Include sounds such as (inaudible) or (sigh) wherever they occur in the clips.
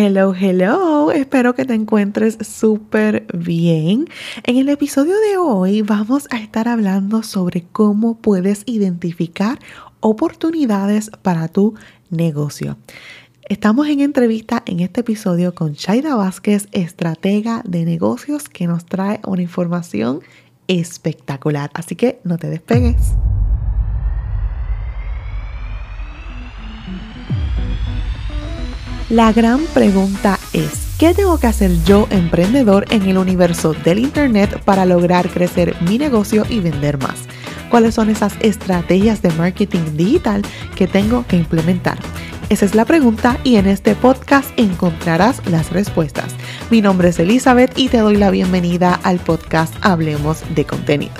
Hello, hello, espero que te encuentres súper bien. En el episodio de hoy vamos a estar hablando sobre cómo puedes identificar oportunidades para tu negocio. Estamos en entrevista en este episodio con Shaida Vázquez, estratega de negocios, que nos trae una información espectacular. Así que no te despegues. La gran pregunta es, ¿qué tengo que hacer yo, emprendedor, en el universo del Internet para lograr crecer mi negocio y vender más? ¿Cuáles son esas estrategias de marketing digital que tengo que implementar? Esa es la pregunta y en este podcast encontrarás las respuestas. Mi nombre es Elizabeth y te doy la bienvenida al podcast Hablemos de contenido.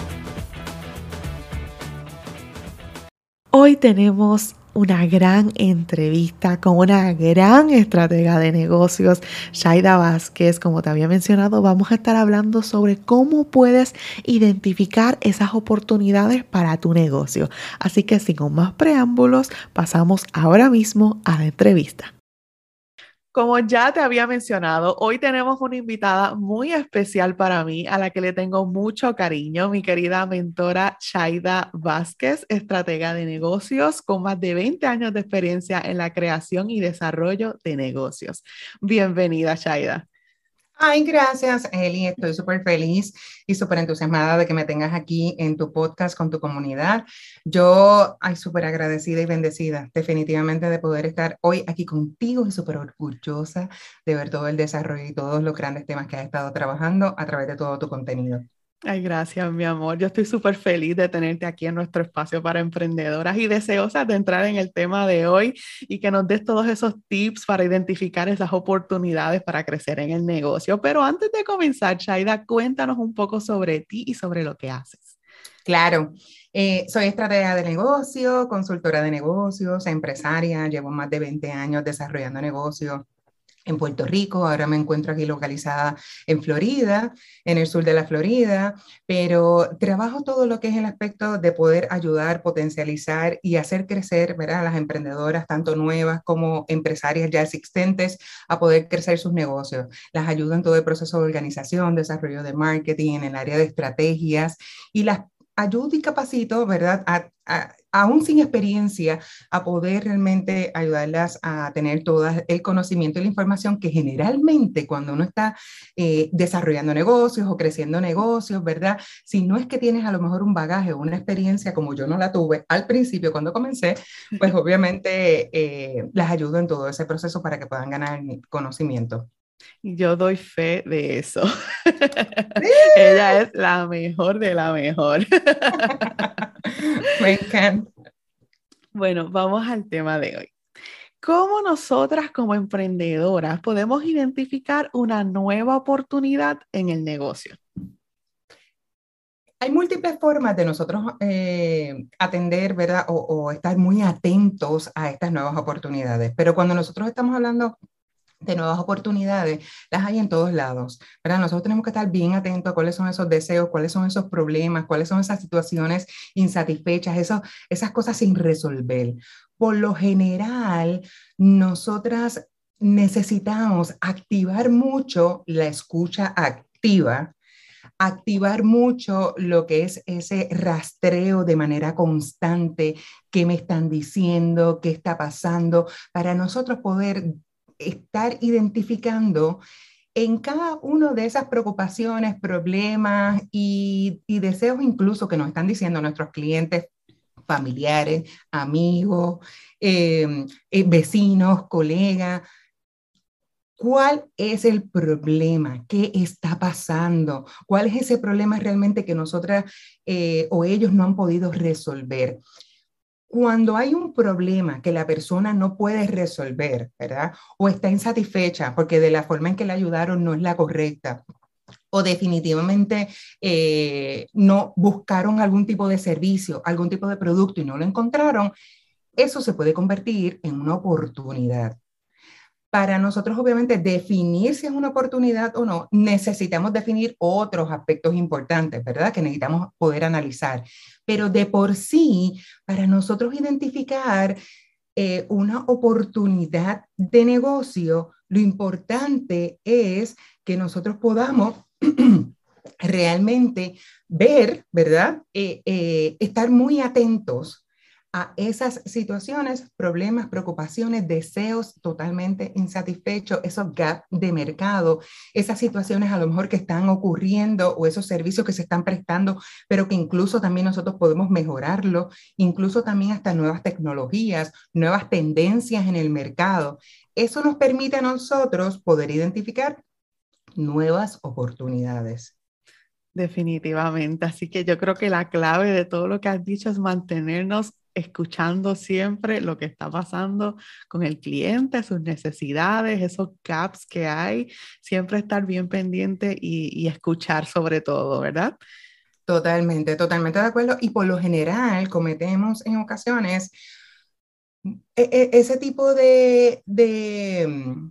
Hoy tenemos una gran entrevista con una gran estratega de negocios, Shaida Vázquez. Como te había mencionado, vamos a estar hablando sobre cómo puedes identificar esas oportunidades para tu negocio. Así que sin más preámbulos, pasamos ahora mismo a la entrevista. Como ya te había mencionado, hoy tenemos una invitada muy especial para mí, a la que le tengo mucho cariño, mi querida mentora Shaida Vázquez, estratega de negocios con más de 20 años de experiencia en la creación y desarrollo de negocios. Bienvenida, Shaida. Ay, gracias, Eli. Estoy súper feliz y súper entusiasmada de que me tengas aquí en tu podcast con tu comunidad. Yo, ay, súper agradecida y bendecida definitivamente de poder estar hoy aquí contigo y súper orgullosa de ver todo el desarrollo y todos los grandes temas que has estado trabajando a través de todo tu contenido. Ay, gracias, mi amor. Yo estoy súper feliz de tenerte aquí en nuestro espacio para emprendedoras y deseosa de entrar en el tema de hoy y que nos des todos esos tips para identificar esas oportunidades para crecer en el negocio. Pero antes de comenzar, Shaida, cuéntanos un poco sobre ti y sobre lo que haces. Claro, eh, soy estratega de negocio, consultora de negocios, empresaria, llevo más de 20 años desarrollando negocios en Puerto Rico, ahora me encuentro aquí localizada en Florida, en el sur de la Florida, pero trabajo todo lo que es el aspecto de poder ayudar, potencializar y hacer crecer ¿verdad? a las emprendedoras, tanto nuevas como empresarias ya existentes, a poder crecer sus negocios. Las ayudo en todo el proceso de organización, desarrollo de marketing, en el área de estrategias y las ayudo y capacito, ¿verdad? aún sin experiencia, a poder realmente ayudarlas a tener todo el conocimiento y la información que generalmente cuando uno está eh, desarrollando negocios o creciendo negocios, ¿verdad? Si no es que tienes a lo mejor un bagaje o una experiencia como yo no la tuve al principio cuando comencé, pues (laughs) obviamente eh, las ayudo en todo ese proceso para que puedan ganar conocimiento. Yo doy fe de eso. (laughs) Ella es la mejor de la mejor. Me encanta. (laughs) Bueno, vamos al tema de hoy. ¿Cómo nosotras como emprendedoras podemos identificar una nueva oportunidad en el negocio? Hay múltiples formas de nosotros eh, atender, ¿verdad? O, o estar muy atentos a estas nuevas oportunidades. Pero cuando nosotros estamos hablando de nuevas oportunidades, las hay en todos lados, ¿verdad? Nosotros tenemos que estar bien atentos a cuáles son esos deseos, cuáles son esos problemas, cuáles son esas situaciones insatisfechas, esas cosas sin resolver. Por lo general, nosotras necesitamos activar mucho la escucha activa, activar mucho lo que es ese rastreo de manera constante, qué me están diciendo, qué está pasando, para nosotros poder estar identificando en cada una de esas preocupaciones, problemas y, deseos incluso que nos están diciendo nuestros clientes familiares, amigos, em, eh, vecinos, colegas, ¿Cuál es el problema? ¿Qué está pasando? ¿Cuál es ese problema realmente que nosotras eh, o ellos no han podido resolver? Cuando hay un problema que la persona no puede resolver, ¿verdad? O está insatisfecha porque de la forma en que le ayudaron no es la correcta, o definitivamente eh, no buscaron algún tipo de servicio, algún tipo de producto y no lo encontraron, eso se puede convertir en una oportunidad para nosotros obviamente definir si es una oportunidad o no, necesitamos definir otros aspectos importantes, ¿verdad? Que necesitamos poder analizar. Pero de por sí, para nosotros identificar eh, una oportunidad de negocio, Lo importante es que nosotros podamos (clears throat) realmente ver, ¿verdad? Eh, eh, estar muy atentos a esas situaciones, problemas, preocupaciones, deseos totalmente insatisfechos, esos gaps de mercado, esas situaciones a lo mejor que están ocurriendo o esos servicios que se están prestando, pero que incluso también nosotros podemos mejorarlo, incluso también hasta nuevas tecnologías, nuevas tendencias en el mercado. Eso nos permite a nosotros poder identificar nuevas oportunidades. Definitivamente. Así que yo creo que la clave de todo lo que has dicho es mantenernos escuchando siempre lo que está pasando con el cliente, sus necesidades, esos gaps que hay, siempre estar bien pendiente y, escuchar sobre todo, ¿verdad? Totalmente, totalmente de acuerdo. Y por lo general cometemos en ocasiones e, e, ese tipo de, de,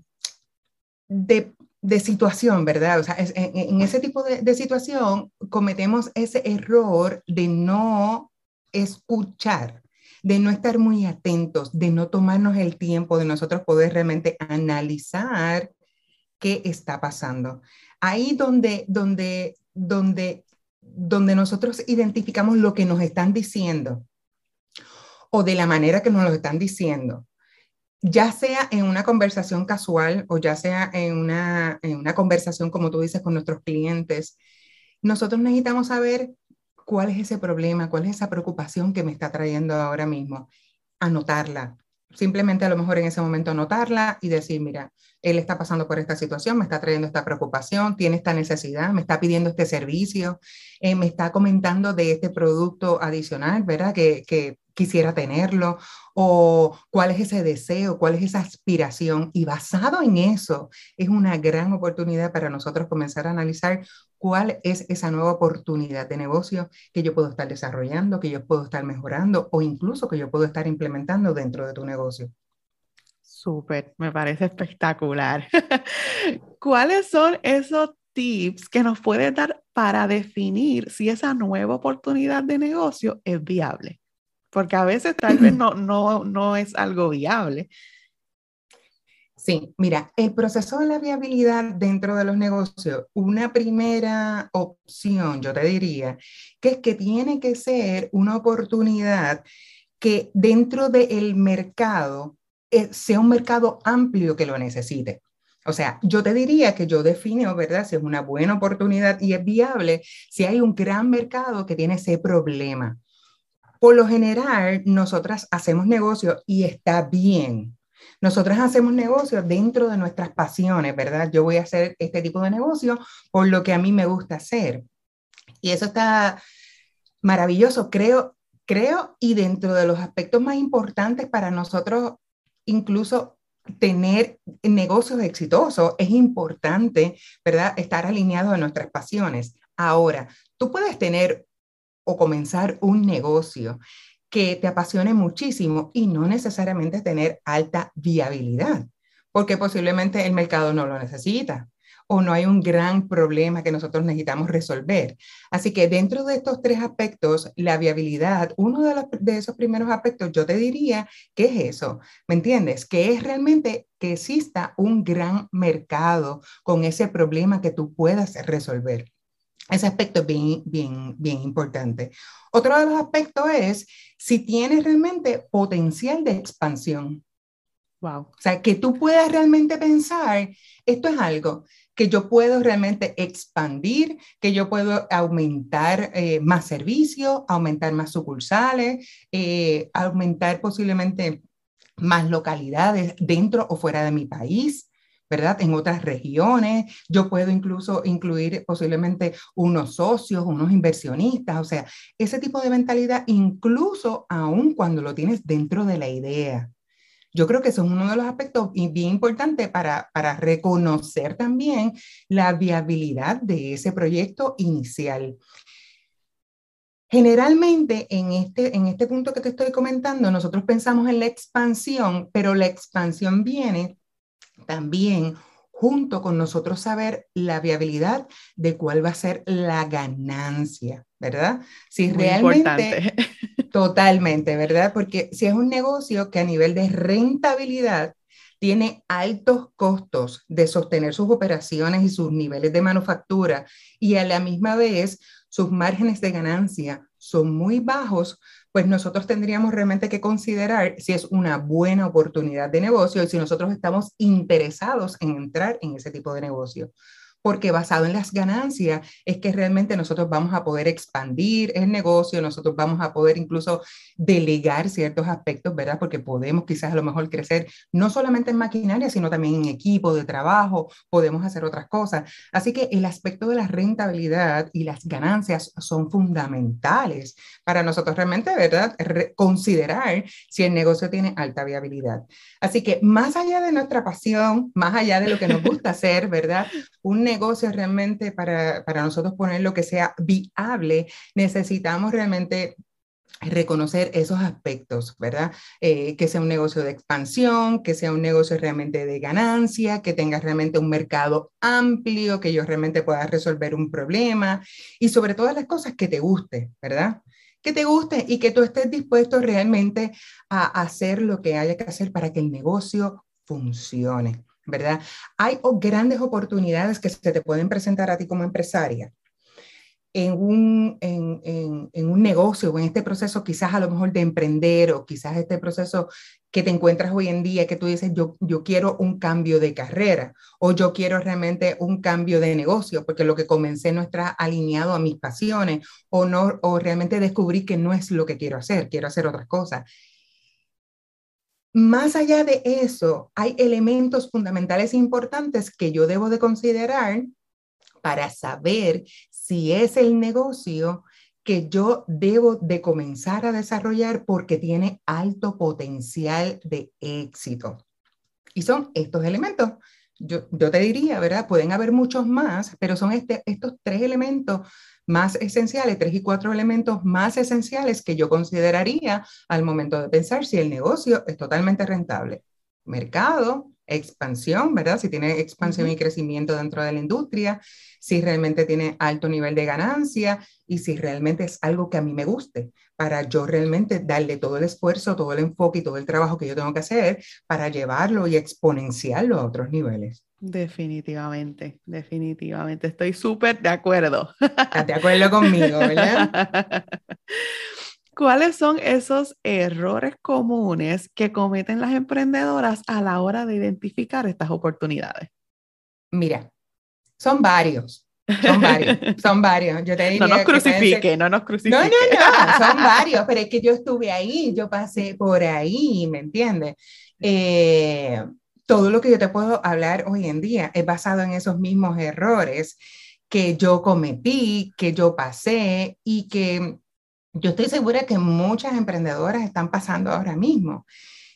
de, situación, ¿verdad? O sea, en, ese tipo de, de situación cometemos ese error de no escuchar de no estar muy atentos, de no tomarnos el tiempo de nosotros poder realmente analizar qué está pasando. Ahí donde, donde, donde, donde nosotros identificamos lo que nos están diciendo o de la manera que nos lo están diciendo, ya sea en una conversación casual o ya sea en una, en una conversación, como tú dices, con nuestros clientes, nosotros necesitamos saber cuál es ese problema, cuál es esa preocupación que me está trayendo ahora mismo. Anotarla. Simplemente a lo mejor en ese momento anotarla y decir, mira, él está pasando por esta situación, me está trayendo esta preocupación, tiene esta necesidad, me está pidiendo este servicio, eh, me está comentando de este producto adicional, ¿verdad? Que, que quisiera tenerlo o cuál es ese deseo, cuál es esa aspiración. Y basado en eso, es una gran oportunidad para nosotros comenzar a analizar cuál es esa nueva oportunidad de negocio que yo puedo estar desarrollando, que yo puedo estar mejorando o incluso que yo puedo estar implementando dentro de tu negocio. Súper, me parece espectacular. (laughs) ¿Cuáles son esos tips que nos puedes dar para definir si esa nueva oportunidad de negocio es viable? Porque a veces tal vez no, no, no es algo viable. Sí, mira, el proceso de la viabilidad dentro de los negocios, una primera opción, yo te diría, que es que tiene que ser una oportunidad que dentro del mercado eh, sea un mercado amplio que lo necesite. O sea, yo te diría que yo defino, ¿verdad? Si es una buena oportunidad y es viable, si hay un gran mercado que tiene ese problema. Por lo general, nosotras hacemos negocio y está bien. Nosotras hacemos negocio dentro de nuestras pasiones, ¿verdad? Yo voy a hacer este tipo de negocio por lo que a mí me gusta hacer. Y eso está maravilloso, creo, creo, y dentro de los aspectos más importantes para nosotros, incluso tener negocios exitosos, es importante, ¿verdad? Estar alineado a nuestras pasiones. Ahora, tú puedes tener o comenzar un negocio que te apasione muchísimo y no necesariamente tener alta viabilidad, porque posiblemente el mercado no lo necesita o no hay un gran problema que nosotros necesitamos resolver. Así que dentro de estos tres aspectos, la viabilidad, uno de, los, de esos primeros aspectos, yo te diría que es eso, ¿me entiendes? Que es realmente que exista un gran mercado con ese problema que tú puedas resolver. Ese aspecto es bien, bien, bien importante. Otro de los aspectos es si tienes realmente potencial de expansión. Wow. O sea, que tú puedas realmente pensar, esto es algo que yo puedo realmente expandir, que yo puedo aumentar eh, más servicios, aumentar más sucursales, eh, aumentar posiblemente más localidades dentro o fuera de mi país. ¿Verdad? En otras regiones. Yo puedo incluso incluir posiblemente unos socios, unos inversionistas, o sea, ese tipo de mentalidad, incluso aún cuando lo tienes dentro de la idea. Yo creo que eso es uno de los aspectos bien importantes para, para reconocer también la viabilidad de ese proyecto inicial. Generalmente en este, en este punto que te estoy comentando, nosotros pensamos en la expansión, pero la expansión viene también junto con nosotros saber la viabilidad de cuál va a ser la ganancia, ¿verdad? Si realmente (laughs) totalmente, ¿verdad? Porque si es un negocio que a nivel de rentabilidad tiene altos costos de sostener sus operaciones y sus niveles de manufactura y a la misma vez sus márgenes de ganancia son muy bajos, pues nosotros tendríamos realmente que considerar si es una buena oportunidad de negocio y si nosotros estamos interesados en entrar en ese tipo de negocio porque basado en las ganancias es que realmente nosotros vamos a poder expandir el negocio, nosotros vamos a poder incluso delegar ciertos aspectos, ¿verdad? Porque podemos quizás a lo mejor crecer no solamente en maquinaria, sino también en equipo de trabajo, podemos hacer otras cosas. Así que el aspecto de la rentabilidad y las ganancias son fundamentales para nosotros realmente, ¿verdad? considerar si el negocio tiene alta viabilidad. Así que más allá de nuestra pasión, más allá de lo que nos gusta hacer, ¿verdad? Un realmente para, para nosotros poner lo que sea viable, necesitamos realmente reconocer esos aspectos, ¿verdad? Eh, que sea un negocio de expansión, que sea un negocio realmente de ganancia, que tenga realmente un mercado amplio, que yo realmente pueda resolver un problema y sobre todas las cosas que te guste, ¿verdad? Que te guste y que tú estés dispuesto realmente a hacer lo que haya que hacer para que el negocio funcione. ¿Verdad? Hay grandes oportunidades que se te pueden presentar a ti como empresaria en un, en, en, un negocio o en este proceso quizás a lo mejor de emprender o quizás este proceso que te encuentras hoy en día que tú dices, yo, yo quiero un cambio de carrera o yo quiero realmente un cambio de negocio porque lo que comencé no está alineado a mis pasiones o, no, o realmente descubrí que no es lo que quiero hacer, quiero hacer otras cosas. Más allá de eso, hay elementos fundamentales importantes que yo debo de considerar para saber si es el negocio que yo debo de comenzar a desarrollar porque tiene alto potencial de éxito. Y son estos elementos. Yo, yo te diría, ¿verdad? Pueden haber muchos más, pero son este, estos tres elementos más esenciales, tres y cuatro elementos más esenciales que yo consideraría al momento de pensar si el negocio es totalmente rentable. Mercado, expansión, ¿verdad? Si tiene expansión y crecimiento dentro de la industria, si realmente tiene alto nivel de ganancia y si realmente es algo que a mí me guste, para yo realmente darle todo el esfuerzo, todo el enfoque y todo el trabajo que yo tengo que hacer para llevarlo y exponenciarlo a otros niveles. Definitivamente, definitivamente. Estoy súper de acuerdo. ¿Estás de acuerdo conmigo, verdad? (laughs) ¿Cuáles son esos errores comunes que cometen las emprendedoras a la hora de identificar estas oportunidades? Mira, son varios. Son varios, (laughs) son varios. Yo te no nos crucifique, no nos crucifique. No, no, no, (laughs) son varios, pero es que yo estuve ahí, yo pasé por ahí, ¿me entiendes? Eh, todo lo que yo te puedo hablar hoy en día es basado en esos mismos errores que yo cometí, que yo pasé y que yo estoy segura que muchas emprendedoras están pasando ahora mismo.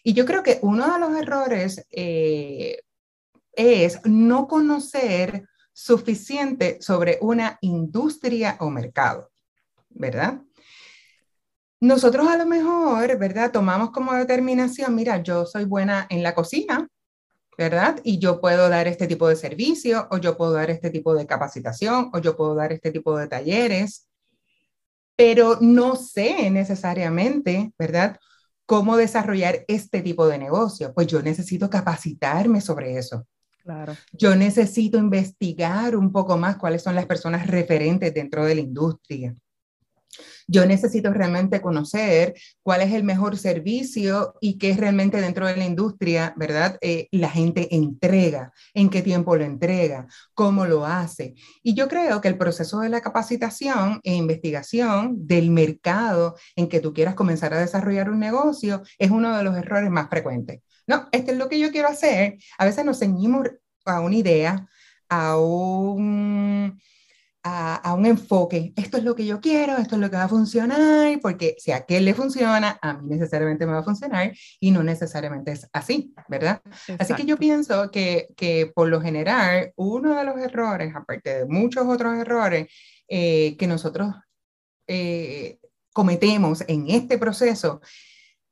Y yo creo que uno de los errores eh, es no conocer suficiente sobre una industria o mercado, ¿verdad? Nosotros a lo mejor, ¿verdad? Tomamos como determinación, mira, yo soy buena en la cocina, ¿verdad? Y yo puedo dar este tipo de servicio, o yo puedo dar este tipo de capacitación, o yo puedo dar este tipo de talleres, pero no sé necesariamente, ¿verdad? Cómo desarrollar este tipo de negocio. Pues yo necesito capacitarme sobre eso. Claro. Yo necesito investigar un poco más cuáles son las personas referentes dentro de la industria yo necesito realmente conocer cuál es el mejor servicio y qué es realmente dentro de la industria, ¿verdad? Eh, la gente entrega, en qué tiempo lo entrega, cómo lo hace. Y yo creo que el proceso de la capacitación e investigación del mercado en que tú quieras comenzar a desarrollar un negocio es uno de los errores más frecuentes. No, esto es lo que yo quiero hacer. A veces nos ceñimos a una idea, a un a, un enfoque, esto es lo que yo quiero, esto es lo que va a funcionar, porque si a aquel le funciona, a mí necesariamente me va a funcionar y no necesariamente es así, ¿verdad? Así que yo pienso que, que, por lo general, uno de los errores, aparte de muchos otros errores eh, que nosotros eh, cometemos en este proceso,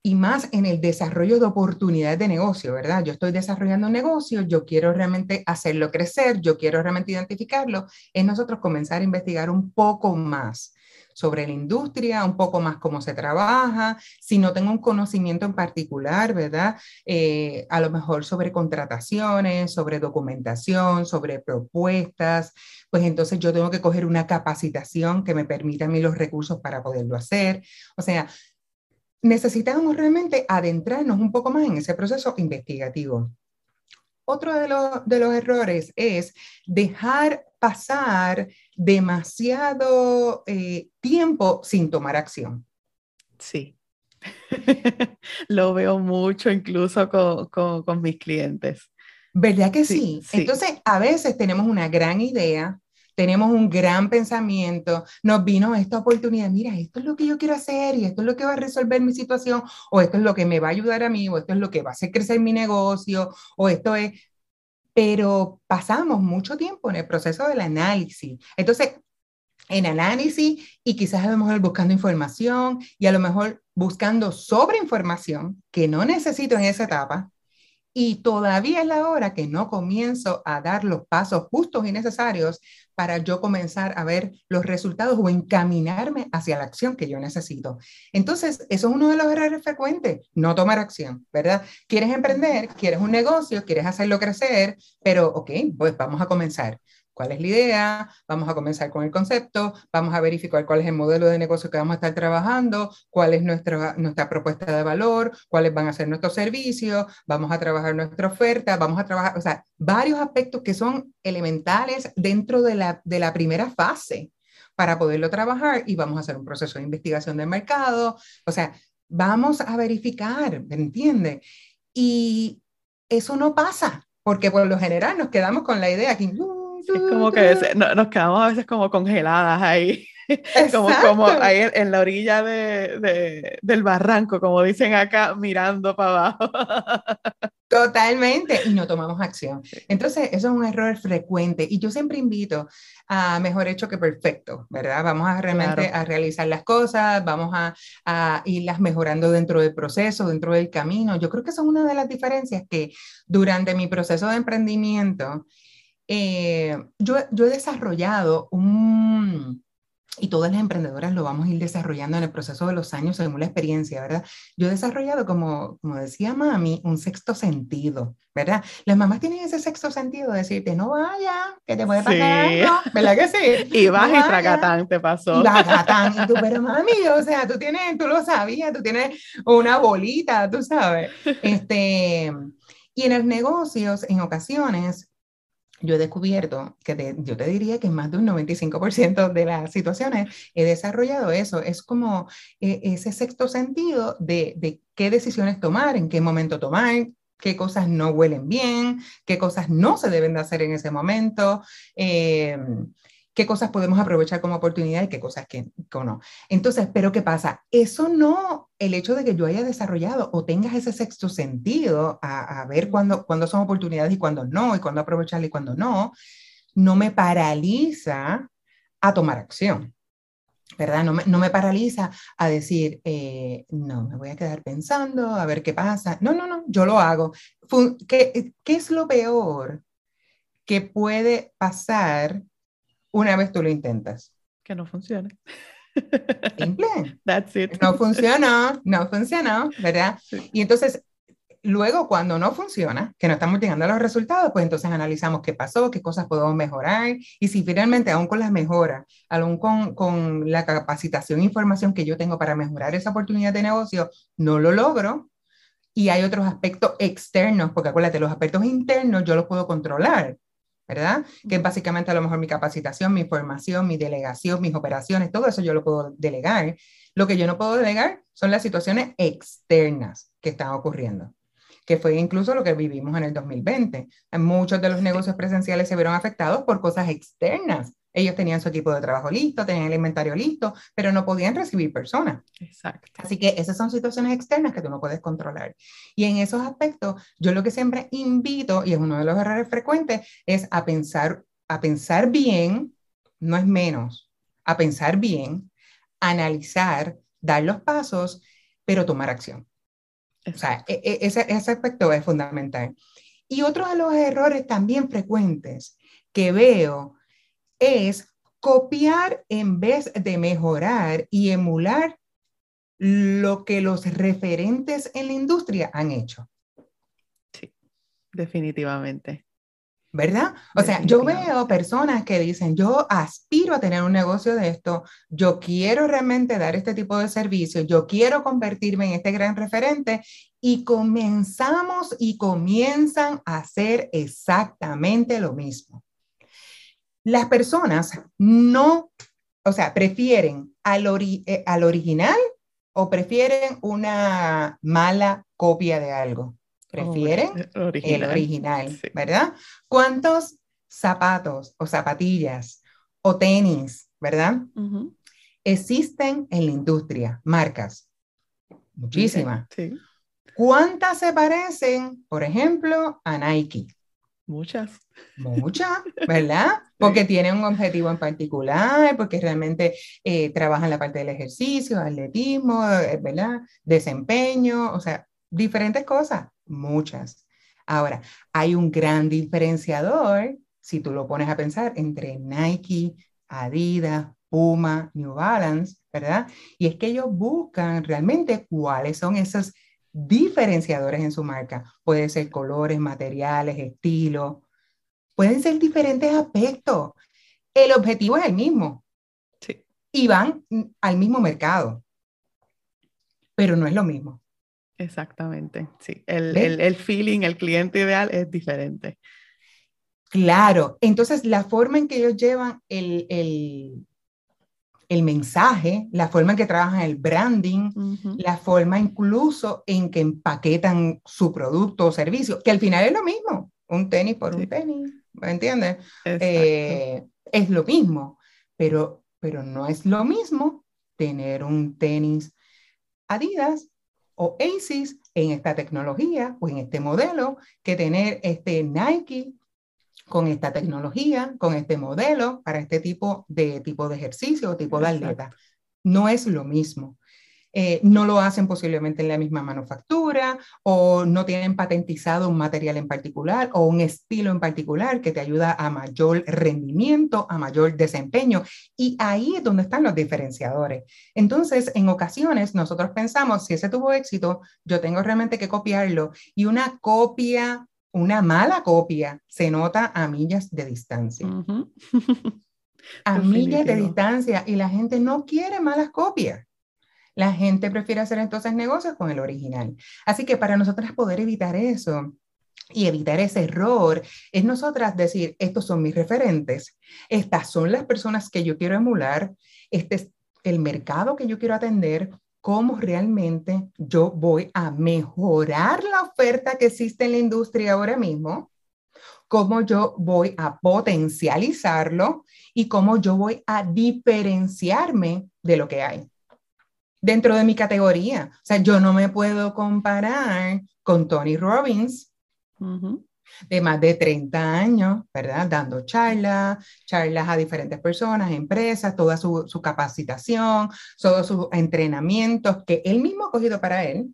y más en el desarrollo de oportunidades de negocio, ¿verdad? Yo estoy desarrollando un negocio, yo quiero realmente hacerlo crecer, yo quiero realmente identificarlo, es nosotros comenzar a investigar un poco más sobre la industria, un poco más cómo se trabaja, si no tengo un conocimiento en particular, ¿verdad? Eh, a lo mejor sobre contrataciones, sobre documentación, sobre propuestas, pues entonces yo tengo que coger una capacitación que me permita a mí los recursos para poderlo hacer. O sea, necesitamos realmente adentrarnos un poco más en ese proceso investigativo. Otro de, de los errores es dejar pasar demasiado eh, tiempo sin tomar acción. Sí, (laughs) lo veo mucho incluso con, con, mis clientes. ¿Verdad que sí, Entonces, a veces tenemos una gran idea, tenemos un gran pensamiento, nos vino esta oportunidad, mira, esto es lo que yo quiero hacer y esto es lo que va a resolver mi situación, o esto es lo que me va a ayudar a mí, o esto es lo que va a hacer crecer mi negocio, o esto es, pero pasamos mucho tiempo en el proceso del análisis. Entonces, en análisis y quizás a lo mejor buscando información y a lo mejor buscando sobre información que no necesito en esa etapa, y todavía es la hora que no comienzo a dar los pasos justos y necesarios para yo comenzar a ver los resultados o encaminarme hacia la acción que yo necesito. Entonces, eso es uno de los errores frecuentes, no tomar acción, ¿verdad? Quieres emprender, quieres un negocio, quieres hacerlo crecer, pero, ok, pues vamos a comenzar cuál es la idea, vamos a comenzar con el concepto, vamos a verificar cuál es el modelo de negocio que vamos a estar trabajando, cuál es nuestra, nuestra propuesta de valor, cuáles van a ser nuestros servicios, vamos a trabajar nuestra oferta, vamos a trabajar, o sea, varios aspectos que son elementales dentro de la, de la primera fase para poderlo trabajar y vamos a hacer un proceso de investigación del mercado, o sea, vamos a verificar, ¿me entiende? Y eso no pasa, porque por lo general nos quedamos con la idea que es como que nos quedamos a veces como congeladas ahí, (laughs) como, como ahí en, la orilla de, de, del barranco, como dicen acá, mirando para abajo. (laughs) Totalmente, y no tomamos acción. Entonces, eso es un error frecuente y yo siempre invito a mejor hecho que perfecto, ¿verdad? Vamos a realmente a realizar las cosas, vamos a, a, irlas mejorando dentro del proceso, dentro del camino. Yo creo que eso es una de las diferencias que durante mi proceso de emprendimiento, eh, yo, yo he desarrollado un, y todas las emprendedoras lo vamos a ir desarrollando en el proceso de los años según la experiencia, ¿verdad? Yo he desarrollado, como, como decía mami, un sexto sentido, ¿verdad? Las mamás tienen ese sexto sentido de decirte, no vaya, que te puede pasar sí. algo, ¿verdad que sí? (laughs) Y vas y tracatán te pasó. Y tracatán, y tú, pero mami, o sea, tú tienes, tú lo sabías, tú tienes una bolita, tú sabes. (laughs) Este, y en los negocios, en ocasiones, yo he descubierto que yo te diría que más de un 95% de las situaciones he desarrollado eso. Es como eh, ese sexto sentido de, de, qué decisiones tomar, en qué momento tomar, qué cosas no huelen bien, qué cosas no se deben de hacer en ese momento. Eh, qué cosas podemos aprovechar como oportunidad y qué cosas que, no. Entonces, pero ¿qué pasa? Eso no, el hecho de que yo haya desarrollado o tengas ese sexto sentido a, a ver cuándo, cuándo son oportunidades y cuándo no, y cuándo aprovechar y cuándo no, no me paraliza a tomar acción. ¿verdad? No me, no me, paraliza a decir, eh, no, me voy a quedar pensando, a ver qué pasa. No, no, no, yo lo hago. ¿Qué, qué es lo peor que puede pasar una vez tú lo intentas. Que no funcione. Simple. (laughs) That's it. No funcionó, no funcionó, ¿verdad? Y entonces, luego cuando no funciona, que no estamos llegando a los resultados, pues entonces analizamos qué pasó, qué cosas podemos mejorar y si finalmente, aún con las mejoras, aún con, con la capacitación e información que yo tengo para mejorar esa oportunidad de negocio, no lo logro, y hay otros aspectos externos, porque acuérdate, los aspectos internos yo los puedo controlar. ¿Verdad? Que es básicamente a lo mejor mi capacitación, mi formación, mi delegación, mis operaciones, todo eso yo lo puedo delegar. Lo que yo no puedo delegar son las situaciones externas que están ocurriendo, que fue incluso lo que vivimos en el 2020. Muchos de los negocios presenciales se vieron afectados por cosas externas ellos tenían su equipo de trabajo listo, tenían el inventario listo, pero no podían recibir personas. Exacto. Así que esas son situaciones externas que tú no puedes controlar. Y en esos aspectos, yo lo que siempre invito, y es uno de los errores frecuentes, es a pensar, a pensar bien, no es menos, a pensar bien, analizar, dar los pasos, pero tomar acción. O sea, e, e, ese, ese aspecto es fundamental. Y otro de los errores también frecuentes que veo es copiar en vez de mejorar y emular lo que los referentes en la industria han hecho. Sí, definitivamente. ¿Verdad? O sea, yo veo personas que dicen, yo aspiro a tener un negocio de esto, yo quiero realmente dar este tipo de servicio, yo quiero convertirme en este gran referente y comenzamos y comienzan a hacer exactamente lo mismo. Las personas no, o sea, prefieren al, eh, al original o prefieren una mala copia de algo prefieren el original, ¿verdad? ¿Cuántos zapatos o zapatillas o tenis, ¿verdad? Existen en la industria, marcas. Muchísimas. ¿Cuántas se parecen, por ejemplo, a Nike? Muchas. Muchas, ¿verdad? (laughs) Porque tienen un objetivo en particular, porque realmente eh, trabajan la parte del ejercicio, atletismo, eh, ¿verdad? Desempeño, o sea, diferentes cosas muchas. Ahora, hay un gran diferenciador, si tú lo pones a pensar, entre Nike, Adidas, Puma, New Balance, ¿verdad? Y es que ellos buscan realmente cuáles son esos diferenciadores en su marca. Pueden ser colores, materiales, estilo, pueden ser diferentes aspectos. El objetivo es el mismo. Sí. Y van al mismo mercado, pero no es lo mismo. Exactamente, sí. El, el, el, feeling, el cliente ideal es diferente. Claro, entonces la forma en que ellos llevan el, el, el mensaje, la forma en que trabajan el branding, la forma incluso en que empaquetan su producto o servicio, que al final es lo mismo, un tenis por un tenis, ¿me entiendes? Eh, es lo mismo, pero, pero no es lo mismo tener un tenis Adidas o ASIS en esta tecnología o en este modelo que tener este Nike con esta tecnología, con este modelo para este tipo de, tipo de ejercicio o tipo de atleta. No es lo mismo. Eh, no lo hacen posiblemente en la misma manufactura o no tienen patentizado un material en particular o un estilo en particular que te ayuda a mayor rendimiento, a mayor desempeño. Y ahí es donde están los diferenciadores. Entonces, en ocasiones nosotros pensamos, si ese tuvo éxito, yo tengo realmente que copiarlo y una copia, una mala copia, se nota a millas de distancia. a (laughs) millas de distancia y la gente no quiere malas copias la gente prefiere hacer entonces negocios con el original. Así que para nosotras poder evitar eso, y evitar ese error es nosotras decir, estos son mis referentes, estas son las personas que yo quiero emular, este es el mercado que yo quiero atender, cómo realmente yo voy a mejorar la oferta que existe en la industria ahora mismo, cómo yo voy a potencializarlo y cómo yo voy a diferenciarme de lo que hay dentro de mi categoría. O sea, yo no me puedo comparar con Tony Robbins, de más de 30 años, ¿verdad? Dando charlas, charlas a diferentes personas, empresas, toda su, su capacitación, todos sus entrenamientos que él mismo ha cogido para él,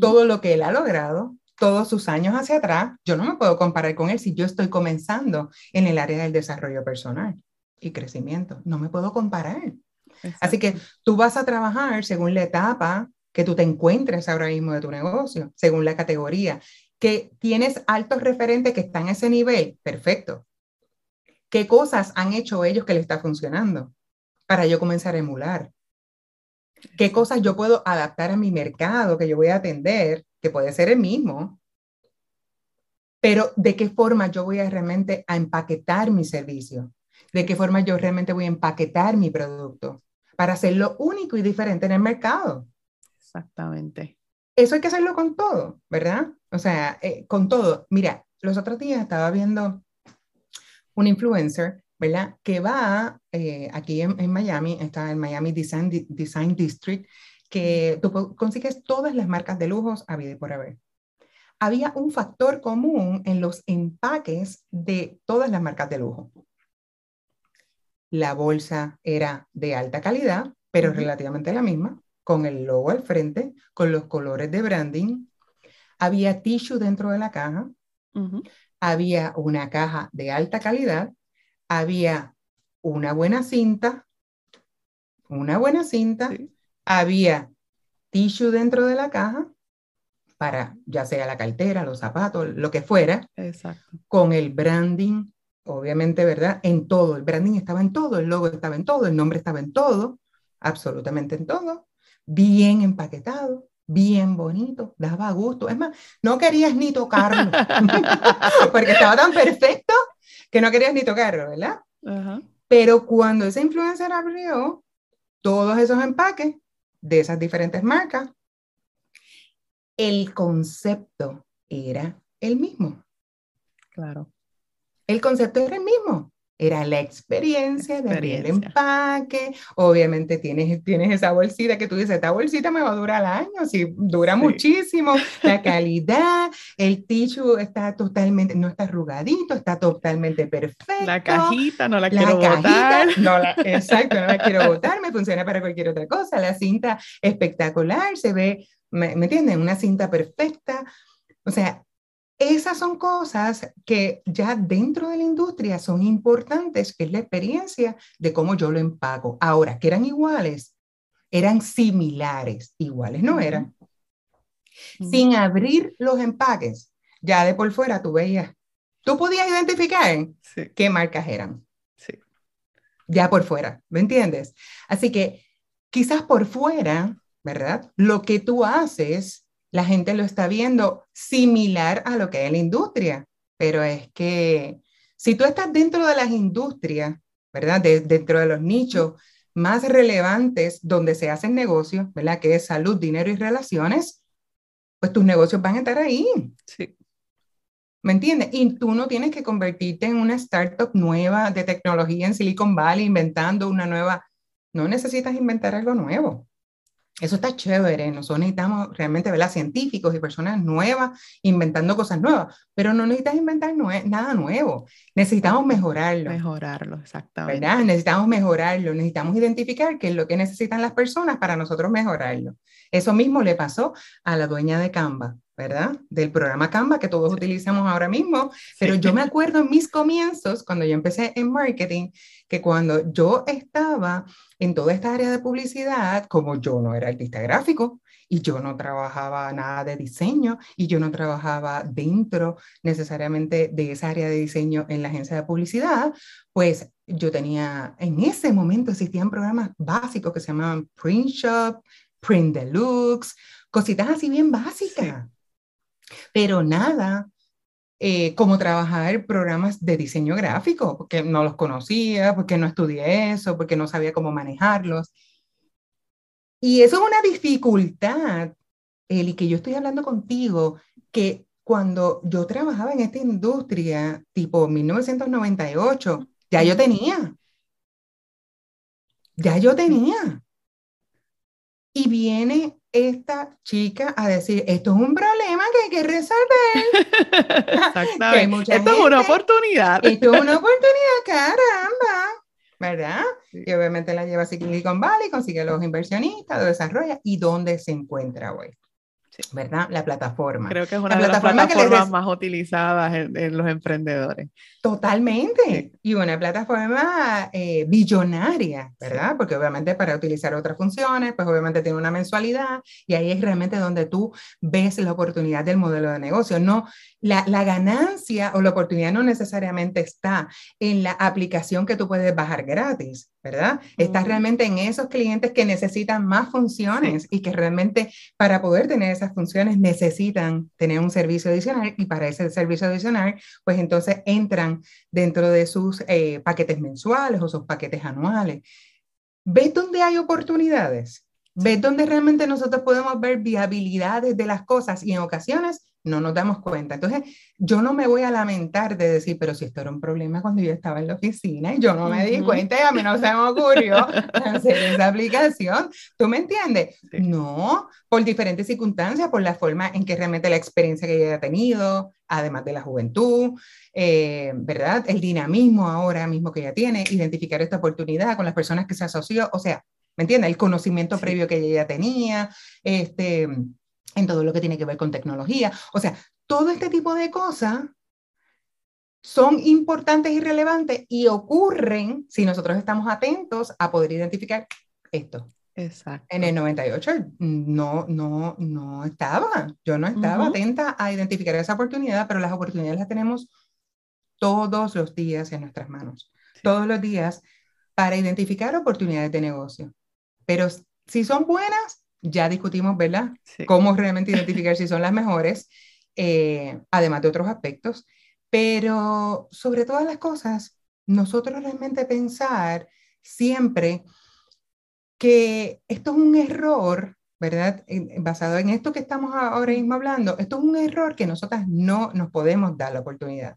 todo lo que él ha logrado, todos sus años hacia atrás, yo no me puedo comparar con él si yo estoy comenzando en el área del desarrollo personal y crecimiento. No me puedo comparar. Así que tú vas a trabajar según la etapa que tú te encuentres ahora mismo de tu negocio, según la categoría, que tienes altos referentes que están a ese nivel, perfecto. ¿Qué cosas han hecho ellos que le está funcionando para yo comenzar a emular? ¿Qué cosas yo puedo adaptar a mi mercado que yo voy a atender, que puede ser el mismo? Pero ¿de qué forma yo voy a realmente a empaquetar mi servicio? ¿De qué forma yo realmente voy a empaquetar mi producto? para hacerlo único y diferente en el mercado. Exactamente. Eso hay que hacerlo con todo, ¿verdad? O sea, eh, con todo. Mira, los otros días estaba viendo un influencer, ¿verdad? Que va eh, aquí en, Miami, está en Miami Design, Design District, que tú consigues todas las marcas de lujos a vida y por haber. Había un factor común en los empaques de todas las marcas de lujo la bolsa era de alta calidad, pero relativamente la misma, con el logo al frente, con los colores de branding. Había tissue dentro de la caja, había una caja de alta calidad, había una buena cinta, una buena cinta, había tissue dentro de la caja para ya sea la cartera, los zapatos, lo que fuera, con el branding, obviamente, ¿verdad? En todo, el branding estaba en todo, el logo estaba en todo, el nombre estaba en todo, absolutamente en todo, bien empaquetado, bien bonito, daba gusto. Es más, no querías ni tocarlo, (laughs) porque estaba tan perfecto que no querías ni tocarlo, ¿verdad? Pero cuando ese influencer abrió todos esos empaques de esas diferentes marcas, el concepto era el mismo. Claro. El concepto era el mismo era la experiencia, de el empaque. Obviamente tienes, tienes esa bolsita que tú dices, esta bolsita me va a durar años, y dura muchísimo. (laughs) La calidad, el tissue está totalmente, no está arrugadito, está totalmente perfecto. La cajita no la, quiero botar. No la, (laughs) exacto, no la quiero botar, me funciona para cualquier otra cosa. La cinta espectacular, se ve, ¿me, ¿me entienden? Una cinta perfecta. O sea, esas son cosas que ya dentro de la industria son importantes, que es la experiencia de cómo yo lo empaco. Ahora, que eran iguales, eran similares, iguales no eran. Sin abrir los empaques, ya de por fuera tú veías, tú podías identificar qué marcas eran. Sí. Ya por fuera, ¿me entiendes? Así que quizás por fuera, ¿verdad? Lo que tú haces la gente lo está viendo similar a lo que es la industria, pero es que si tú estás dentro de las industrias, ¿verdad? dentro de los nichos más relevantes donde se hacen negocios, ¿verdad? Que es salud, dinero y relaciones, pues tus negocios van a estar ahí. Sí. ¿Me entiendes? Y tú no tienes que convertirte en una startup nueva de tecnología en Silicon Valley inventando una nueva. No necesitas inventar algo nuevo. Eso está chévere, nosotros necesitamos realmente ver científicos y personas nuevas inventando cosas nuevas, pero no necesitas inventar nada nuevo, necesitamos mejorarlo. Mejorarlo, exactamente. ¿verdad? Necesitamos mejorarlo, necesitamos identificar qué es lo que necesitan las personas para nosotros mejorarlo. Eso mismo le pasó a la dueña de Canva. ¿Verdad? Del programa Canva que todos utilizamos ahora mismo. Pero yo me (laughs) acuerdo en mis comienzos, cuando yo empecé en marketing, que cuando yo estaba en toda esta área de publicidad, como yo no era artista gráfico y yo no trabajaba nada de diseño y yo no trabajaba dentro necesariamente de esa área de diseño en la agencia de publicidad, pues yo tenía, en ese momento existían programas básicos que se llamaban Print Shop, Print Deluxe, cositas así bien básicas pero nada eh, como trabajar programas de diseño gráfico, porque no los conocía, porque no estudié eso, porque no sabía cómo manejarlos. Y eso es una dificultad, Eli, que yo estoy hablando contigo, que cuando yo trabajaba en esta industria, tipo 1998, ya yo tenía. Ya yo tenía. Y viene esta chica a decir, esto es un problema que hay que resolver. (laughs) Exactamente. esto es una oportunidad. Esto es una (laughs) oportunidad, caramba. ¿Verdad? Y obviamente la lleva a Silicon Valley, consigue los inversionistas, lo desarrolla. ¿Y dónde se encuentra hoy? ¿Verdad? La plataforma. Creo que es una de las plataformas más utilizadas en, los emprendedores. Totalmente. Y una plataforma eh, billonaria, ¿verdad? Porque obviamente para utilizar otras funciones, pues obviamente tiene una mensualidad y ahí es realmente donde tú ves la oportunidad del modelo de negocio. No, la, la ganancia o la oportunidad no necesariamente está en la aplicación que tú puedes bajar gratis, ¿verdad? Está realmente en esos clientes que necesitan más funciones y que realmente para poder tener esas funciones necesitan tener un servicio adicional y para ese servicio adicional, pues entonces entran dentro de sus eh, paquetes mensuales o sus paquetes anuales. ¿Ves dónde hay oportunidades? ¿Ves dónde realmente nosotros podemos ver viabilidades de las cosas y en ocasiones no nos damos cuenta. Entonces, yo no me voy a lamentar de decir, pero si esto era un problema cuando yo estaba en la oficina y yo no me di cuenta y a mí no se me ocurrió (laughs) hacer esa aplicación. ¿Tú me entiendes? No, por diferentes circunstancias, por la forma en que realmente la experiencia que ella ha tenido, además de la juventud, eh, ¿verdad? El dinamismo ahora mismo que ella tiene, identificar esta oportunidad con las personas que se asoció, o sea, ¿me entiendes? El conocimiento previo que ella ya tenía, este en todo lo que tiene que ver con tecnología. O sea, todo este tipo de cosas son importantes y relevantes y ocurren si nosotros estamos atentos a poder identificar esto. Exacto. En el 98 no, no, no estaba, yo no estaba atenta a identificar esa oportunidad, pero las oportunidades las tenemos todos los días en nuestras manos, todos los días para identificar oportunidades de negocio. Pero si son buenas, ya discutimos, ¿verdad? Cómo realmente identificar si son las mejores, eh, además de otros aspectos. Pero sobre todas las cosas, nosotros realmente pensar siempre que esto es un error, ¿verdad? Basado en esto que estamos ahora mismo hablando, esto es un error que nosotras no nos podemos dar la oportunidad.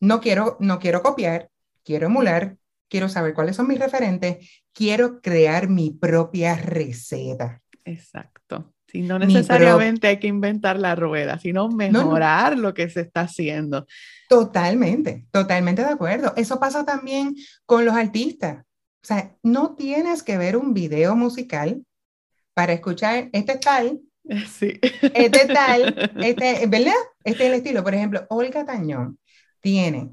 No quiero, no quiero copiar, quiero emular, quiero saber cuáles son mis referentes, quiero crear mi propia receta. Exacto. Si no necesariamente hay que inventar la rueda, sino mejorar lo que se está haciendo. Totalmente, totalmente de acuerdo. Eso pasa también con los artistas. O sea, no tienes que ver un video musical para escuchar este tal, (laughs) sí. este tal, (laughs) este, ¿verdad? Este es el estilo. Por ejemplo, Olga Tañón tiene,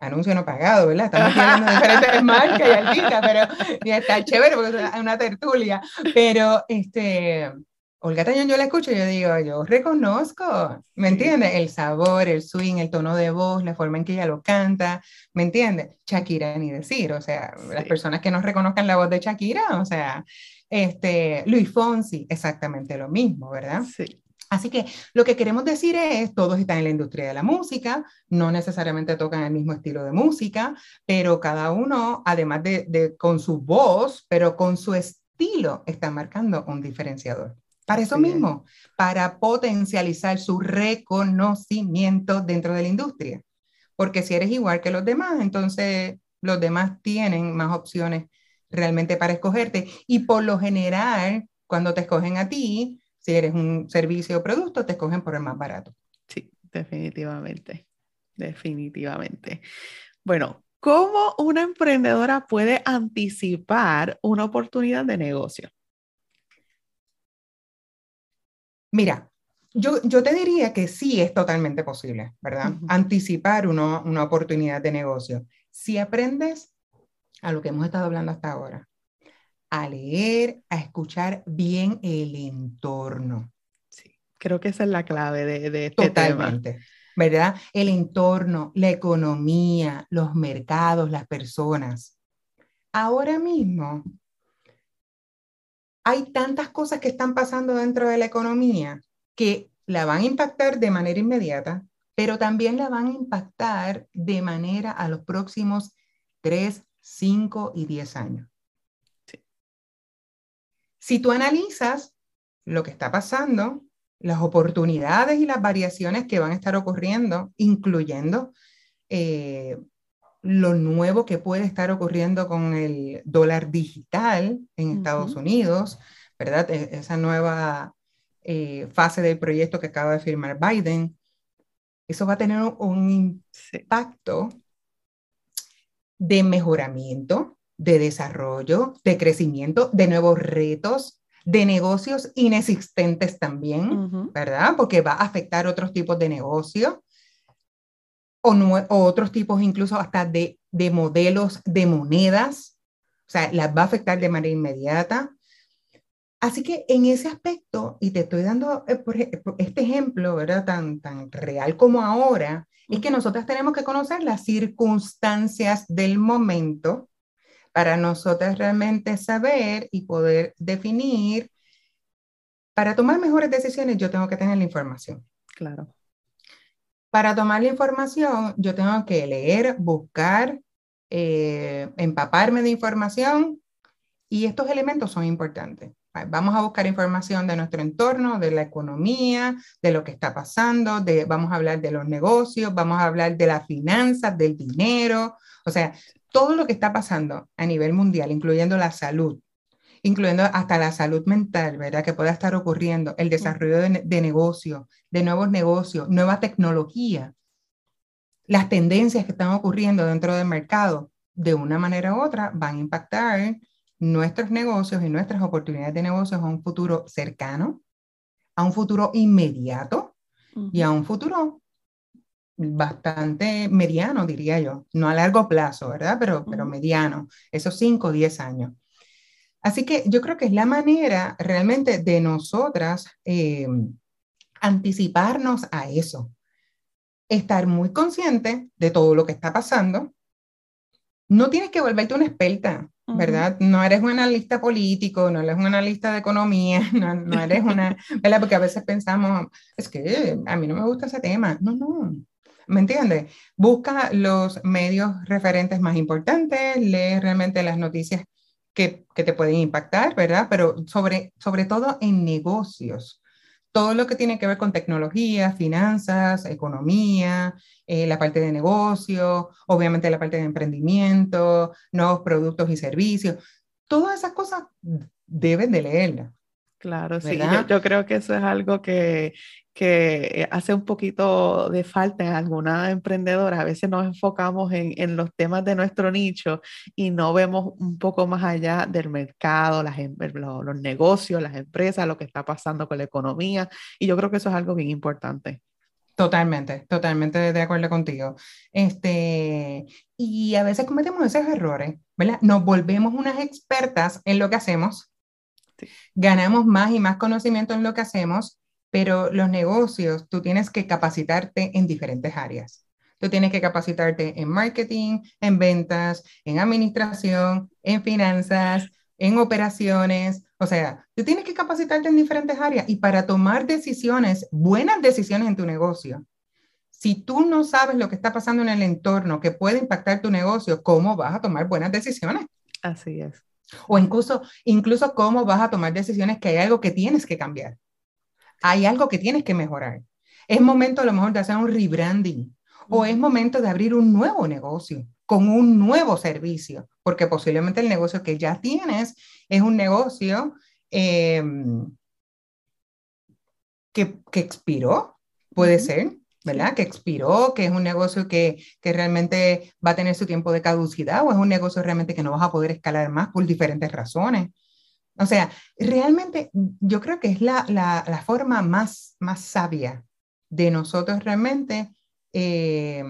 anuncio no pagado, ¿verdad? Estamos hablando de diferentes (laughs) marcas y artistas, pero ya está chévere porque es una tertulia. Pero este, Olga Tañón yo la escucho y yo digo, yo reconozco, ¿me entiendes? El sabor, el swing, el tono de voz, la forma en que ella lo canta, ¿me entiendes? Shakira ni decir, o sea, las personas que no reconozcan la voz de Shakira, o sea, este, Luis Fonsi, exactamente lo mismo, ¿verdad? Sí. Así que lo que queremos decir es, todos están en la industria de la música, no necesariamente tocan el mismo estilo de música, pero cada uno, además de, de con su voz, pero con su estilo, está marcando un diferenciador. Para eso mismo, para potencializar su reconocimiento dentro de la industria. Porque si eres igual que los demás, entonces los demás tienen más opciones realmente para escogerte. Y por lo general, cuando te escogen a ti, si eres un servicio o producto, te escogen por el más barato. Sí, definitivamente. Definitivamente. Bueno, ¿cómo una emprendedora puede anticipar una oportunidad de negocio? Mira, yo, yo te diría que sí es totalmente posible, ¿verdad? Anticipar una oportunidad de negocio. Si aprendes a lo que hemos estado hablando hasta ahora, a leer, a escuchar bien el entorno. Sí, creo que esa es la clave de, de este Totalmente, ¿verdad? El entorno, la economía, los mercados, las personas. Ahora mismo, hay tantas cosas que están pasando dentro de la economía que la van a impactar de manera inmediata, pero también la van a impactar de manera a los próximos 3, 5 y 10 años. Si tú analizas lo que está pasando, las oportunidades y las variaciones que van a estar ocurriendo, incluyendo eh, lo nuevo que puede estar ocurriendo con el dólar digital en Estados Unidos, ¿verdad? E, esa nueva eh, fase del proyecto que acaba de firmar Biden, eso va a tener un impacto de mejoramiento, de desarrollo, de crecimiento, de nuevos retos, de negocios inexistentes también, ¿verdad? Porque va a afectar otros tipos de negocios o, otros tipos incluso hasta de, de, modelos de monedas, o sea, las va a afectar de manera inmediata. Así que en ese aspecto, y te estoy dando eh, este ejemplo, ¿verdad? Tan, tan real como ahora, es que nosotras tenemos que conocer las circunstancias del momento para nosotras realmente saber y poder definir. Para tomar mejores decisiones, yo tengo que tener la información. Claro. Para tomar la información, yo tengo que leer, buscar, eh, empaparme de información y estos elementos son importantes. Vamos a buscar información de nuestro entorno, de la economía, de lo que está pasando, de, vamos a hablar de los negocios, vamos a hablar de las finanzas, del dinero, o sea, todo lo que está pasando a nivel mundial, incluyendo la salud, incluyendo hasta la salud mental, ¿verdad? Que pueda estar ocurriendo, el desarrollo de, de negocios, de nuevos negocios, nueva tecnología, las tendencias que están ocurriendo dentro del mercado, de una manera u otra, van a impactar nuestros negocios y nuestras oportunidades de negocios a un futuro cercano, a un futuro inmediato y a un futuro bastante mediano, diría yo, no a largo plazo, ¿verdad? Pero, pero mediano, esos 5 o 10 años. Así que yo creo que es la manera realmente de nosotras eh, anticiparnos a eso, estar muy consciente de todo lo que está pasando. No tienes que volverte una experta, ¿verdad? No eres un analista político, no eres un analista de economía, (laughs) no, no eres una, ¿verdad? Porque a veces pensamos, es que a mí no me gusta ese tema. No, no, ¿Me entiendes? Busca los medios referentes más importantes, lee realmente las noticias que, que, te pueden impactar, ¿verdad? Pero sobre, sobre todo en negocios. Todo lo que tiene que ver con tecnología, finanzas, economía, eh, la parte de negocio, obviamente la parte de emprendimiento, nuevos productos y servicios. Todas esas cosas deben de leerlas. Claro, sí, yo, creo que eso es algo que, que hace un poquito de falta en alguna emprendedora. A veces nos enfocamos en, en, los temas de nuestro nicho y no vemos un poco más allá del mercado, las, em, los, los negocios, las empresas, lo que está pasando con la economía. Y yo creo que eso es algo bien importante. Totalmente, totalmente de acuerdo contigo. Este, y a veces cometemos esos errores, ¿verdad? Nos volvemos unas expertas en lo que hacemos, ganamos más y más conocimiento en lo que hacemos pero los negocios, tú tienes que capacitarte en diferentes áreas. Tú tienes que capacitarte en marketing, en ventas, en administración, en finanzas, en operaciones. O sea, tú tienes que capacitarte en diferentes áreas y para tomar decisiones, buenas decisiones en tu negocio. Si tú no sabes lo que está pasando en el entorno que puede impactar tu negocio, ¿cómo vas a tomar buenas decisiones? Así es. O incluso, incluso cómo vas a tomar decisiones que hay algo que tienes que cambiar hay algo que tienes que mejorar. Es momento a lo mejor de hacer un rebranding o es momento de abrir un nuevo negocio con un nuevo servicio, porque posiblemente el negocio que ya tienes es un negocio em, que, que, expiró, puede ser, ¿verdad? Que expiró, que es un negocio que, que, realmente va a tener su tiempo de caducidad o es un negocio realmente que no vas a poder escalar más por diferentes razones. O sea, realmente yo creo que es la, la, forma más, más sabia de nosotros realmente eh,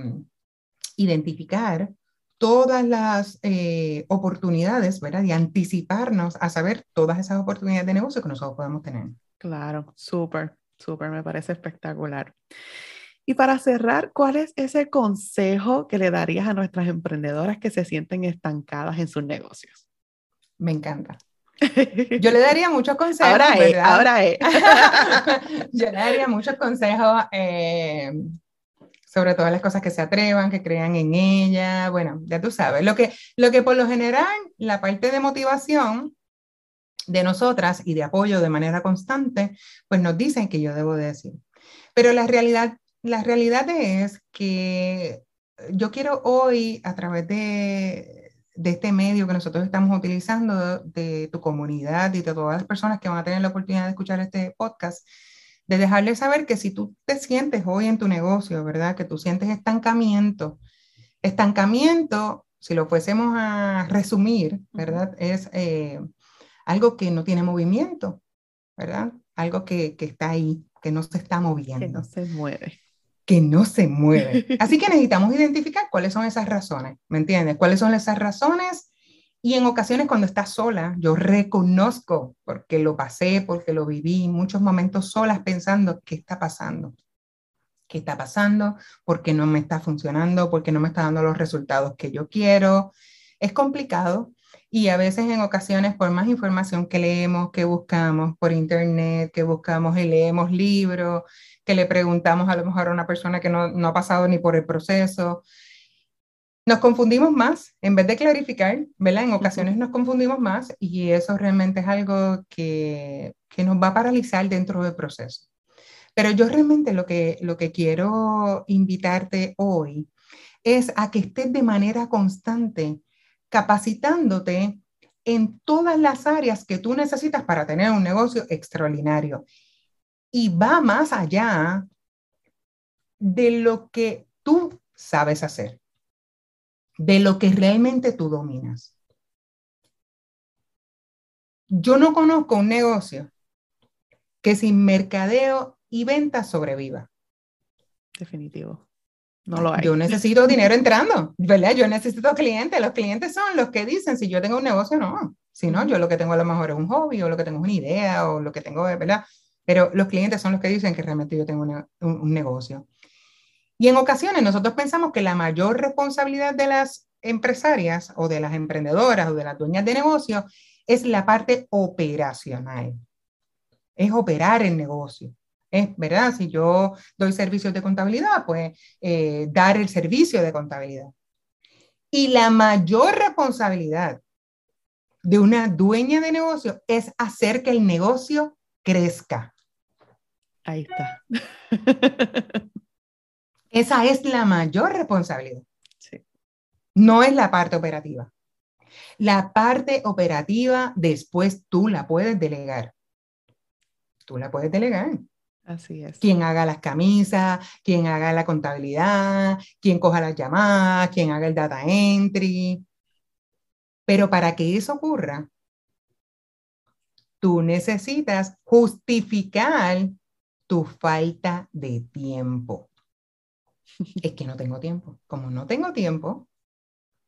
identificar todas las eh, oportunidades, ¿verdad? Y anticiparnos a saber todas esas oportunidades de negocio que nosotros podemos tener. Claro, súper, súper, me parece espectacular. Y para cerrar, ¿cuál es ese consejo que le darías a nuestras emprendedoras que se sienten estancadas en sus negocios? Me encanta. Yo le daría muchos consejos. Ahora es, ahora es. (laughs) Yo le daría muchos consejos eh, sobre todas las cosas que se atrevan, que crean en ella. Bueno, ya tú sabes. Lo que, lo que por lo general, la parte de motivación de nosotras y de apoyo de manera constante, pues nos dicen que yo debo decir. Pero la realidad, la realidad es que yo quiero hoy, a través de de este medio que nosotros estamos utilizando, de, tu comunidad y de todas las personas que van a tener la oportunidad de escuchar este podcast, de dejarles saber que si tú te sientes hoy en tu negocio, ¿verdad? Que tú sientes estancamiento, estancamiento, si lo fuésemos a resumir, ¿verdad? Es eh, algo que no tiene movimiento, ¿verdad? Algo que, que está ahí, que no se está moviendo. Que no se mueve que no se mueve. (laughs) Así que necesitamos identificar cuáles son esas razones, ¿me entiendes? ¿Cuáles son esas razones? Y en ocasiones cuando estás sola, yo reconozco, porque lo pasé, porque lo viví, muchos momentos solas pensando, ¿qué está pasando? ¿Qué está pasando? ¿Por qué no me está funcionando? ¿Por qué no me está dando los resultados que yo quiero? Es complicado y a veces en ocasiones por más información que leemos, que buscamos por internet, que buscamos y leemos libros, que le preguntamos a lo mejor a una persona que no, no ha pasado ni por el proceso. Nos confundimos más en vez de clarificar, ¿verdad? En ocasiones nos confundimos más y eso realmente es algo que, que nos va a paralizar dentro del proceso. Pero yo realmente lo que, lo que quiero invitarte hoy es a que estés de manera constante capacitándote en todas las áreas que tú necesitas para tener un negocio extraordinario y va más allá de lo que tú sabes hacer, de lo que realmente tú dominas. Yo no conozco un negocio que sin mercadeo y venta sobreviva. Definitivo. No lo hay. Yo necesito dinero entrando, ¿verdad? Yo necesito clientes. Los clientes son los que dicen si yo tengo un negocio o no. Si no, yo lo que tengo a lo mejor es un hobby o lo que tengo es una idea o lo que tengo es, ¿verdad? Pero los clientes son los que dicen que realmente yo tengo un, un negocio. Y en ocasiones nosotros pensamos que la mayor responsabilidad de las empresarias o de las emprendedoras o de las dueñas de negocio es la parte operacional. Es operar el negocio. Es verdad, si yo doy servicios de contabilidad, pues eh, dar el servicio de contabilidad. Y la mayor responsabilidad de una dueña de negocio es hacer que el negocio crezca. Ahí está. (laughs) Esa es la mayor responsabilidad. No es la parte operativa. La parte operativa después tú la puedes delegar. Tú la puedes delegar. Así es. Quien haga las camisas, quien haga la contabilidad, quien coja las llamadas, quien haga el data entry. Pero para que eso ocurra, tú necesitas justificar tu falta de tiempo. (laughs) Es que no tengo tiempo. Como no tengo tiempo,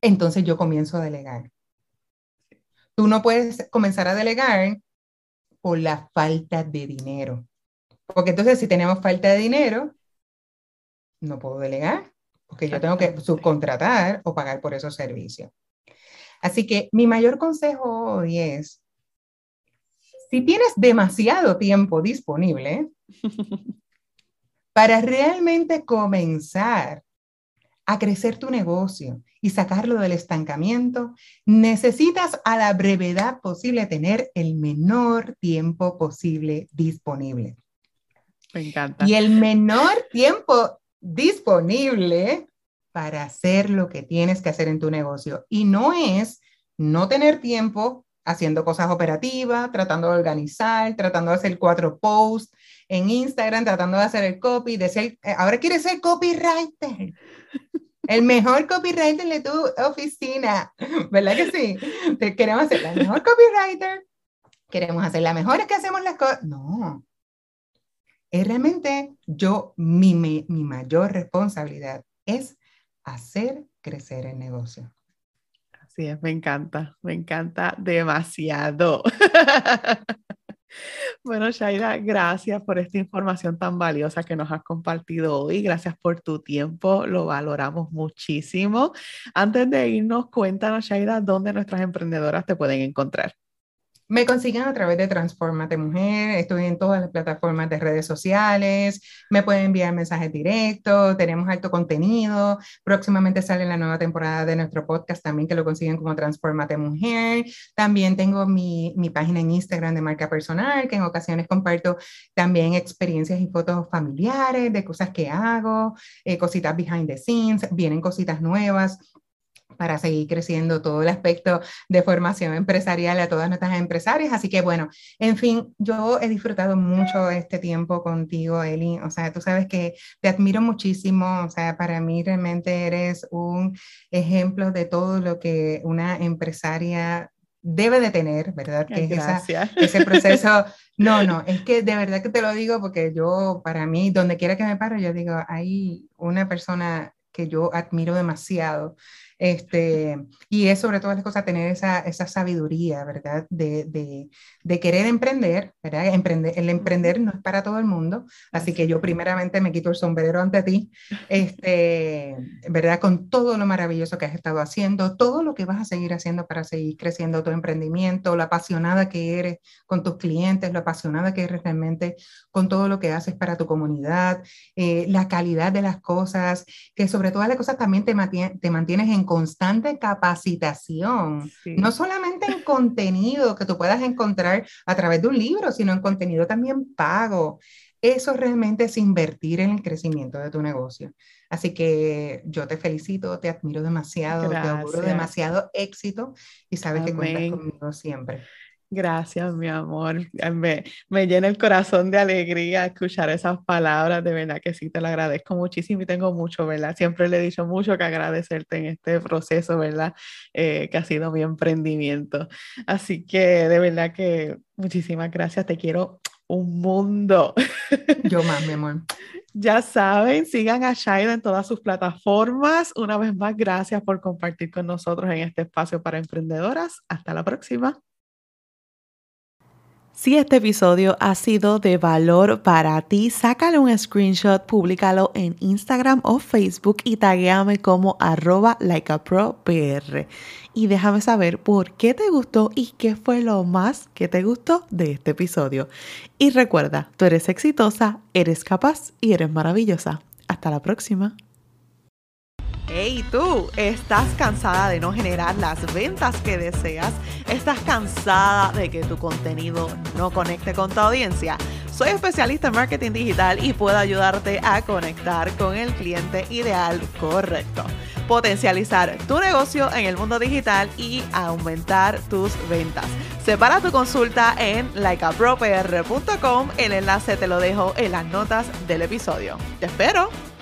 entonces yo comienzo a delegar. Tú no puedes comenzar a delegar por la falta de dinero. Porque entonces si tenemos falta de dinero, no puedo delegar, porque yo tengo que subcontratar o pagar por esos servicios. Así que mi mayor consejo hoy es, si tienes demasiado tiempo disponible (laughs) para realmente comenzar a crecer tu negocio y sacarlo del estancamiento, necesitas a la brevedad posible tener el menor tiempo posible disponible. Me encanta. Y el menor tiempo disponible para hacer lo que tienes que hacer en tu negocio. Y no es no tener tiempo haciendo cosas operativas, tratando de organizar, tratando de hacer cuatro posts en Instagram, tratando de hacer el copy, de ser, eh, ahora quieres ser copywriter. El mejor copywriter de tu oficina, ¿verdad que sí? Queremos ser la mejor copywriter, queremos hacer la mejor que hacemos las cosas. No, es realmente yo, mi, mi, mi mayor responsabilidad es hacer crecer el negocio. Así es, me encanta, me encanta demasiado. (laughs) Bueno, Shaira, gracias por esta información tan valiosa que nos has compartido hoy. Gracias por tu tiempo, lo valoramos muchísimo. Antes de irnos, cuéntanos, Shaira, dónde nuestras emprendedoras te pueden encontrar. Me consiguen a través de Transformate Mujer, estoy en todas las plataformas de redes sociales, me pueden enviar mensajes directos, tenemos alto contenido, próximamente sale la nueva temporada de nuestro podcast también que lo consiguen como Transformate Mujer, también tengo mi, mi página en Instagram de marca personal, que en ocasiones comparto también experiencias y fotos familiares de cosas que hago, eh, cositas behind the scenes, vienen cositas nuevas para seguir creciendo todo el aspecto de formación empresarial a todas nuestras empresarias. Así que bueno, en fin, yo he disfrutado mucho este tiempo contigo, Eli. O sea, tú sabes que te admiro muchísimo. O sea, para mí realmente eres un ejemplo de todo lo que una empresaria debe de tener, ¿verdad? Que es ese proceso. (laughs) No, no, es que de verdad que te lo digo porque yo, para mí, donde quiera que me paro, yo digo, hay una persona que yo admiro demasiado este, y es sobre todas las cosas tener esa, esa sabiduría, ¿verdad? De, de, de, querer emprender, ¿verdad? Emprender, el emprender no es para todo el mundo, así que yo primeramente me quito el sombrero ante ti, este, ¿verdad? Con todo lo maravilloso que has estado haciendo, todo lo que vas a seguir haciendo para seguir creciendo tu emprendimiento, lo apasionada que eres con tus clientes, lo apasionada que eres realmente con todo lo que haces para tu comunidad, eh, la calidad de las cosas, que sobre todas las cosas también te, te mantienes en constante capacitación, no solamente en contenido que tú puedas encontrar a través de un libro, sino en contenido también pago. Eso realmente es invertir en el crecimiento de tu negocio. Así que yo te felicito, te admiro demasiado, te auguro demasiado éxito y sabes que cuentas conmigo siempre. Gracias, mi amor. Me, me, llena el corazón de alegría escuchar esas palabras. De verdad que sí, te lo agradezco muchísimo y tengo mucho, ¿verdad? Siempre le he dicho mucho que agradecerte en este proceso, ¿verdad? Eh, que ha sido mi emprendimiento. Así que de verdad que muchísimas gracias. Te quiero un mundo. Yo más, mi amor. (laughs) Ya saben, sigan a Shaida en todas sus plataformas. Una vez más, gracias por compartir con nosotros en este espacio para emprendedoras. Hasta la próxima. Si este episodio ha sido de valor para ti, sácale un screenshot, públicalo en Instagram o Facebook y taguéame como arroba likeapropr. Y déjame saber por qué te gustó y qué fue lo más que te gustó de este episodio. Y recuerda, tú eres exitosa, eres capaz y eres maravillosa. Hasta la próxima. Hey tú, ¿estás cansada de no generar las ventas que deseas? ¿Estás cansada de que tu contenido no conecte con tu audiencia? Soy especialista en marketing digital y puedo ayudarte a conectar con el cliente ideal correcto, potencializar tu negocio en el mundo digital y aumentar tus ventas. Separa tu consulta en likeapropr.com, el enlace te lo dejo en las notas del episodio. Te espero.